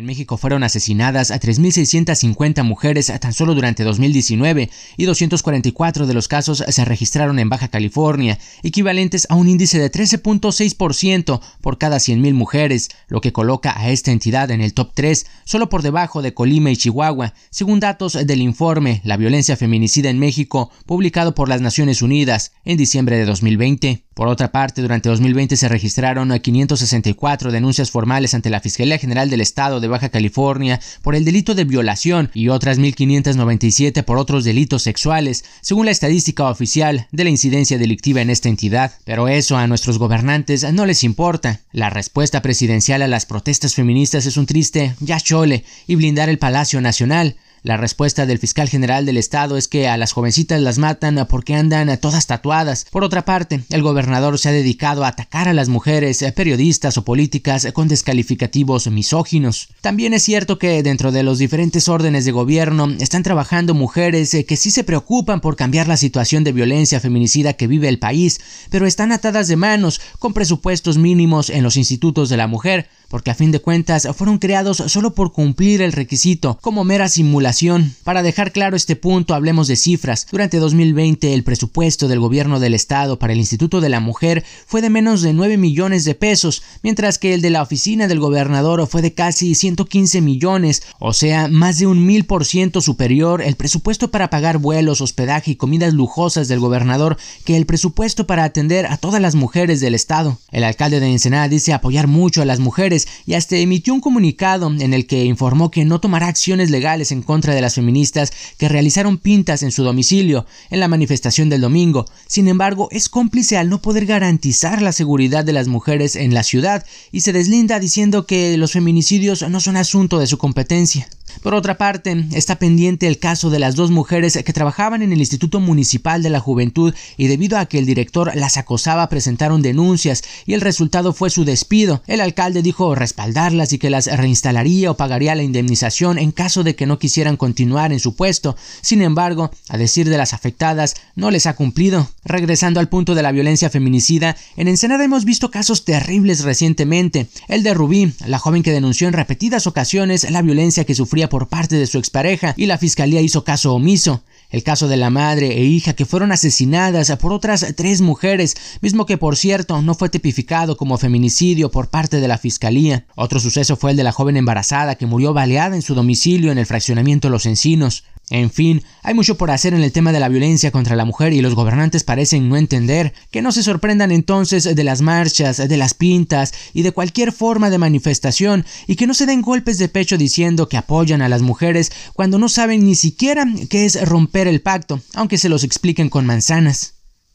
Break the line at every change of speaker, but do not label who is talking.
En México fueron asesinadas a 3.650 mujeres tan solo durante 2019 y 244 de los casos se registraron en Baja California, equivalentes a un índice de 13.6% por cada 100.000 mujeres, lo que coloca a esta entidad en el top 3, solo por debajo de Colima y Chihuahua, según datos del informe La violencia feminicida en México, publicado por las Naciones Unidas en diciembre de 2020. Por otra parte, durante 2020 se registraron 564 denuncias formales ante la Fiscalía General del Estado de Baja California por el delito de violación y otras 1.597 por otros delitos sexuales, según la estadística oficial de la incidencia delictiva en esta entidad. Pero eso a nuestros gobernantes no les importa. La respuesta presidencial a las protestas feministas es un triste ya chole y blindar el Palacio Nacional. La respuesta del fiscal general del estado es que a las jovencitas las matan porque andan todas tatuadas. Por otra parte, el gobernador se ha dedicado a atacar a las mujeres, eh, periodistas o políticas con descalificativos misóginos. También es cierto que dentro de los diferentes órdenes de gobierno están trabajando mujeres eh, que sí se preocupan por cambiar la situación de violencia feminicida que vive el país, pero están atadas de manos con presupuestos mínimos en los institutos de la mujer, porque a fin de cuentas fueron creados solo por cumplir el requisito, como mera simulación. Para dejar claro este punto, hablemos de cifras. Durante 2020, el presupuesto del gobierno del estado para el Instituto de la Mujer fue de menos de 9 millones de pesos, mientras que el de la oficina del gobernador fue de casi 115 millones, o sea, más de un mil por ciento superior el presupuesto para pagar vuelos, hospedaje y comidas lujosas del gobernador que el presupuesto para atender a todas las mujeres del estado. El alcalde de Ensenada dice apoyar mucho a las mujeres y hasta emitió un comunicado en el que informó que no tomará acciones legales en contra de las feministas que realizaron pintas en su domicilio en la manifestación del domingo. Sin embargo, es cómplice al no poder garantizar la seguridad de las mujeres en la ciudad y se deslinda diciendo que los feminicidios no son asunto de su competencia. Por otra parte, está pendiente el caso de las dos mujeres que trabajaban en el Instituto Municipal de la Juventud y debido a que el director las acosaba presentaron denuncias y el resultado fue su despido. El alcalde dijo respaldarlas y que las reinstalaría o pagaría la indemnización en caso de que no quisieran continuar en su puesto. Sin embargo, a decir de las afectadas, no les ha cumplido. Regresando al punto de la violencia feminicida, en Ensenada hemos visto casos terribles recientemente. El de Rubí, la joven que denunció en repetidas ocasiones la violencia que sufría por parte de su expareja y la fiscalía hizo caso omiso. El caso de la madre e hija que fueron asesinadas por otras tres mujeres, mismo que por cierto no fue tipificado como feminicidio por parte de la fiscalía. Otro suceso fue el de la joven embarazada que murió baleada en su domicilio en el fraccionamiento Los Encinos. En fin, hay mucho por hacer en el tema de la violencia contra la mujer y los gobernantes parecen no entender, que no se sorprendan entonces de las marchas, de las pintas y de cualquier forma de manifestación y que no se den golpes de pecho diciendo que apoyan a las mujeres cuando no saben ni siquiera qué es romper el pacto, aunque se los expliquen con manzanas.